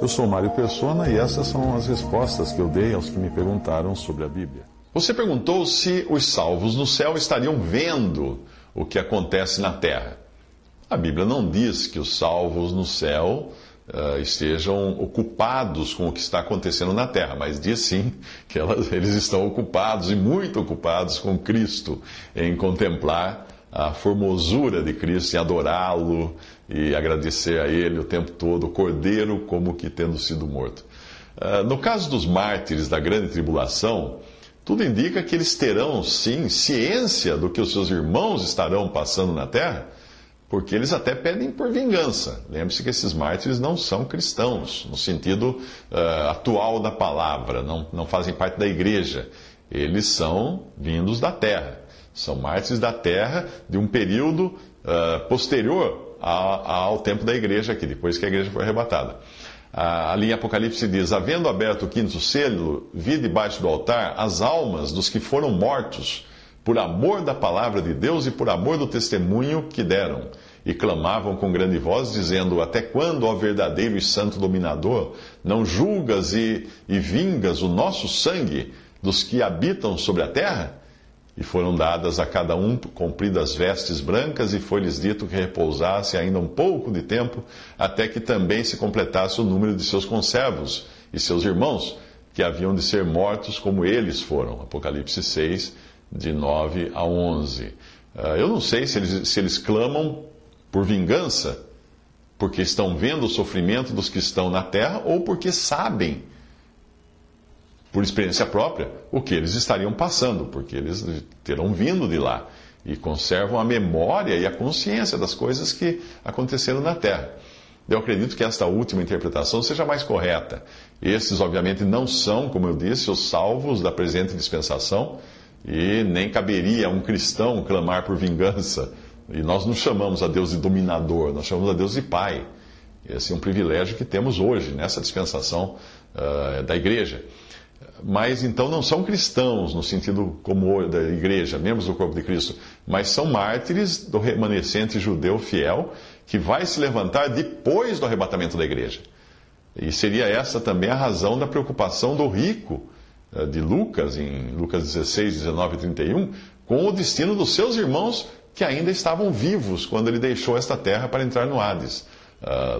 Eu sou Mário Persona e essas são as respostas que eu dei aos que me perguntaram sobre a Bíblia. Você perguntou se os salvos no céu estariam vendo o que acontece na terra. A Bíblia não diz que os salvos no céu uh, estejam ocupados com o que está acontecendo na terra, mas diz sim que elas, eles estão ocupados e muito ocupados com Cristo, em contemplar a formosura de Cristo, em adorá-lo e agradecer a Ele o tempo todo, o Cordeiro como que tendo sido morto. Uh, no caso dos mártires da grande tribulação, tudo indica que eles terão sim ciência do que os seus irmãos estarão passando na terra porque eles até pedem por vingança. Lembre-se que esses mártires não são cristãos, no sentido uh, atual da palavra, não, não fazem parte da igreja. Eles são vindos da terra, são mártires da terra de um período uh, posterior ao, ao, tempo da igreja aqui, depois que a igreja foi arrebatada. A, ali em Apocalipse diz: Havendo aberto o quinto selo, vi debaixo do altar as almas dos que foram mortos por amor da palavra de Deus e por amor do testemunho que deram. E clamavam com grande voz, dizendo: Até quando, ó verdadeiro e santo dominador, não julgas e, e vingas o nosso sangue dos que habitam sobre a terra? E foram dadas a cada um compridas vestes brancas, e foi-lhes dito que repousasse ainda um pouco de tempo, até que também se completasse o número de seus conservos e seus irmãos, que haviam de ser mortos como eles foram. Apocalipse 6, de 9 a 11. Ah, eu não sei se eles, se eles clamam por vingança, porque estão vendo o sofrimento dos que estão na terra, ou porque sabem, por experiência própria, o que eles estariam passando, porque eles terão vindo de lá e conservam a memória e a consciência das coisas que aconteceram na terra. Eu acredito que esta última interpretação seja mais correta. Esses, obviamente, não são, como eu disse, os salvos da presente dispensação e nem caberia a um cristão clamar por vingança. E nós não chamamos a Deus de dominador, nós chamamos a Deus de Pai. Esse é um privilégio que temos hoje, nessa dispensação uh, da igreja. Mas então não são cristãos no sentido como da igreja, membros do corpo de Cristo, mas são mártires do remanescente judeu fiel que vai se levantar depois do arrebatamento da igreja. E seria essa também a razão da preocupação do rico eh, de Lucas, em Lucas 16, 19 e 31, com o destino dos seus irmãos que ainda estavam vivos quando ele deixou esta terra para entrar no Hades.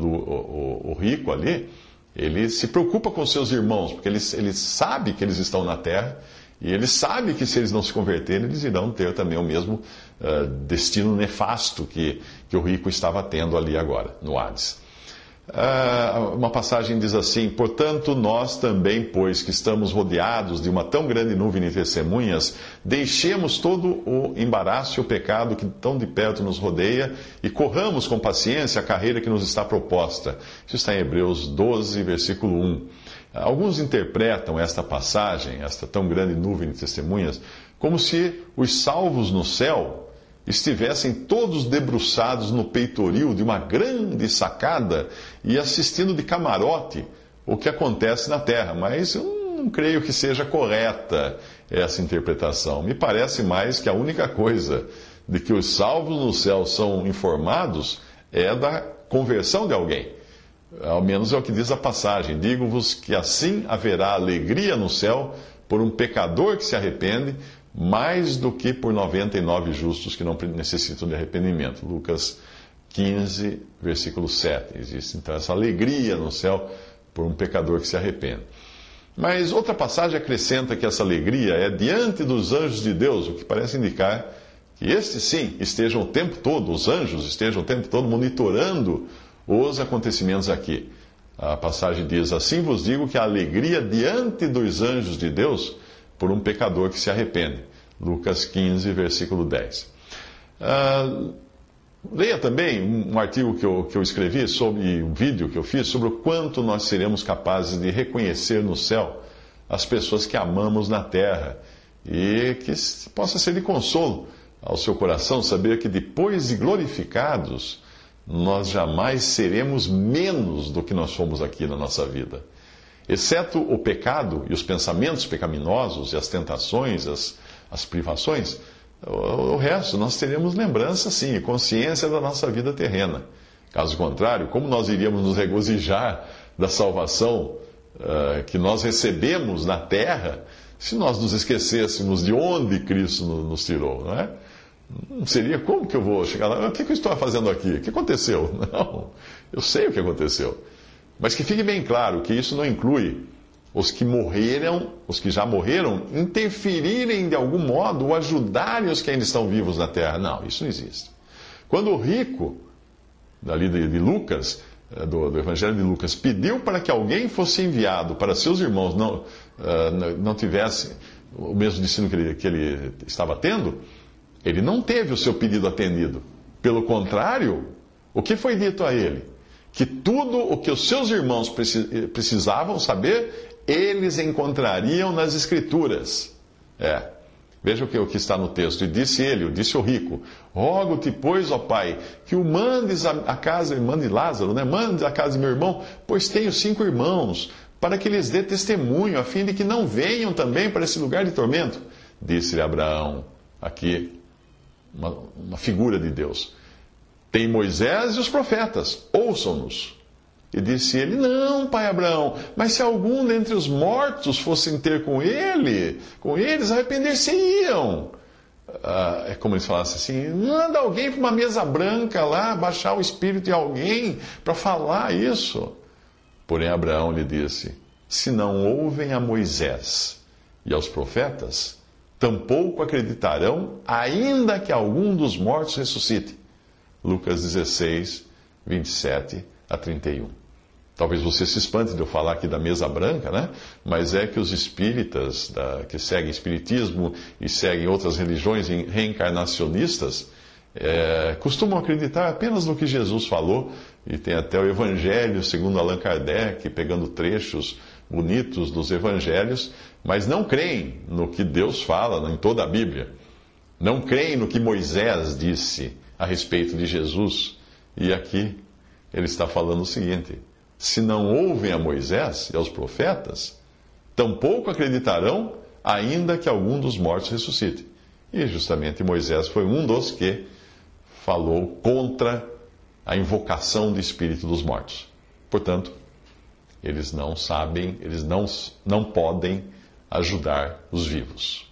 O, o, rico ali, ele se preocupa com seus irmãos, porque ele, ele sabe que eles estão na terra e ele sabe que se eles não se converterem, eles irão ter também o mesmo uh, destino nefasto que, que o rico estava tendo ali agora, no Hades. Ah, uma passagem diz assim: Portanto, nós também, pois que estamos rodeados de uma tão grande nuvem de testemunhas, deixemos todo o embaraço e o pecado que tão de perto nos rodeia e corramos com paciência a carreira que nos está proposta. Isso está em Hebreus 12, versículo 1. Alguns interpretam esta passagem, esta tão grande nuvem de testemunhas, como se os salvos no céu estivessem todos debruçados no peitoril de uma grande sacada e assistindo de camarote o que acontece na terra. Mas eu não creio que seja correta essa interpretação. Me parece mais que a única coisa de que os salvos no céu são informados é da conversão de alguém. Ao menos é o que diz a passagem. Digo-vos que assim haverá alegria no céu por um pecador que se arrepende mais do que por 99 justos que não necessitam de arrependimento. Lucas 15, versículo 7. Existe então essa alegria no céu por um pecador que se arrepende. Mas outra passagem acrescenta que essa alegria é diante dos anjos de Deus, o que parece indicar que estes sim estejam o tempo todo, os anjos estejam o tempo todo monitorando os acontecimentos aqui. A passagem diz: Assim vos digo que a alegria diante dos anjos de Deus por um pecador que se arrepende. Lucas 15, versículo 10. Uh, Leia também um artigo que eu, que eu escrevi sobre um vídeo que eu fiz sobre o quanto nós seremos capazes de reconhecer no céu as pessoas que amamos na terra e que possa ser de consolo ao seu coração saber que depois de glorificados, nós jamais seremos menos do que nós fomos aqui na nossa vida. Exceto o pecado e os pensamentos pecaminosos e as tentações, as, as privações, o, o resto nós teremos lembrança sim, consciência da nossa vida terrena. Caso contrário, como nós iríamos nos regozijar da salvação uh, que nós recebemos na terra se nós nos esquecêssemos de onde Cristo nos tirou, não é? Não seria como que eu vou chegar lá? O que eu estou fazendo aqui? O que aconteceu? Não, eu sei o que aconteceu. Mas que fique bem claro que isso não inclui os que morreram, os que já morreram, interferirem de algum modo ou ajudarem os que ainda estão vivos na terra. Não, isso não existe. Quando o rico, dali de, Lucas, eh, do, do, Evangelho de Lucas, pediu para que alguém fosse enviado para seus irmãos não, uh, não tivesse o mesmo destino que ele, que ele estava tendo, ele não teve o seu pedido atendido. Pelo contrário, o que foi dito a ele? Que tudo o que os seus irmãos precisavam saber, eles encontrariam nas Escrituras. É. Veja o que, o que está no texto. E disse ele, disse o rico: Rogo-te, pois, ó pai, que o mandes à casa, mande Lázaro, né? Mandes à casa de meu irmão, pois tenho cinco irmãos, para que lhes dê testemunho, a fim de que não venham também para esse lugar de tormento. Disse-lhe Abraão, aqui uma, uma figura de Deus. Tem Moisés e os profetas, ouçam-nos. E disse ele: Não, pai Abraão, mas se algum dentre os mortos fossem ter com ele, com eles, arrepender-se-iam. Ah, é como eles falassem assim: manda alguém para uma mesa branca lá, baixar o espírito de alguém para falar isso. Porém, Abraão lhe disse: Se não ouvem a Moisés e aos profetas, tampouco acreditarão, ainda que algum dos mortos ressuscite. Lucas 16, 27 a 31. Talvez você se espante de eu falar aqui da mesa branca, né? Mas é que os espíritas da, que seguem espiritismo e seguem outras religiões reencarnacionistas é, costumam acreditar apenas no que Jesus falou, e tem até o Evangelho, segundo Allan Kardec, pegando trechos bonitos dos evangelhos, mas não creem no que Deus fala em toda a Bíblia. Não creem no que Moisés disse a respeito de Jesus. E aqui ele está falando o seguinte: se não ouvem a Moisés e aos profetas, tampouco acreditarão, ainda que algum dos mortos ressuscite. E justamente Moisés foi um dos que falou contra a invocação do espírito dos mortos. Portanto, eles não sabem, eles não, não podem ajudar os vivos.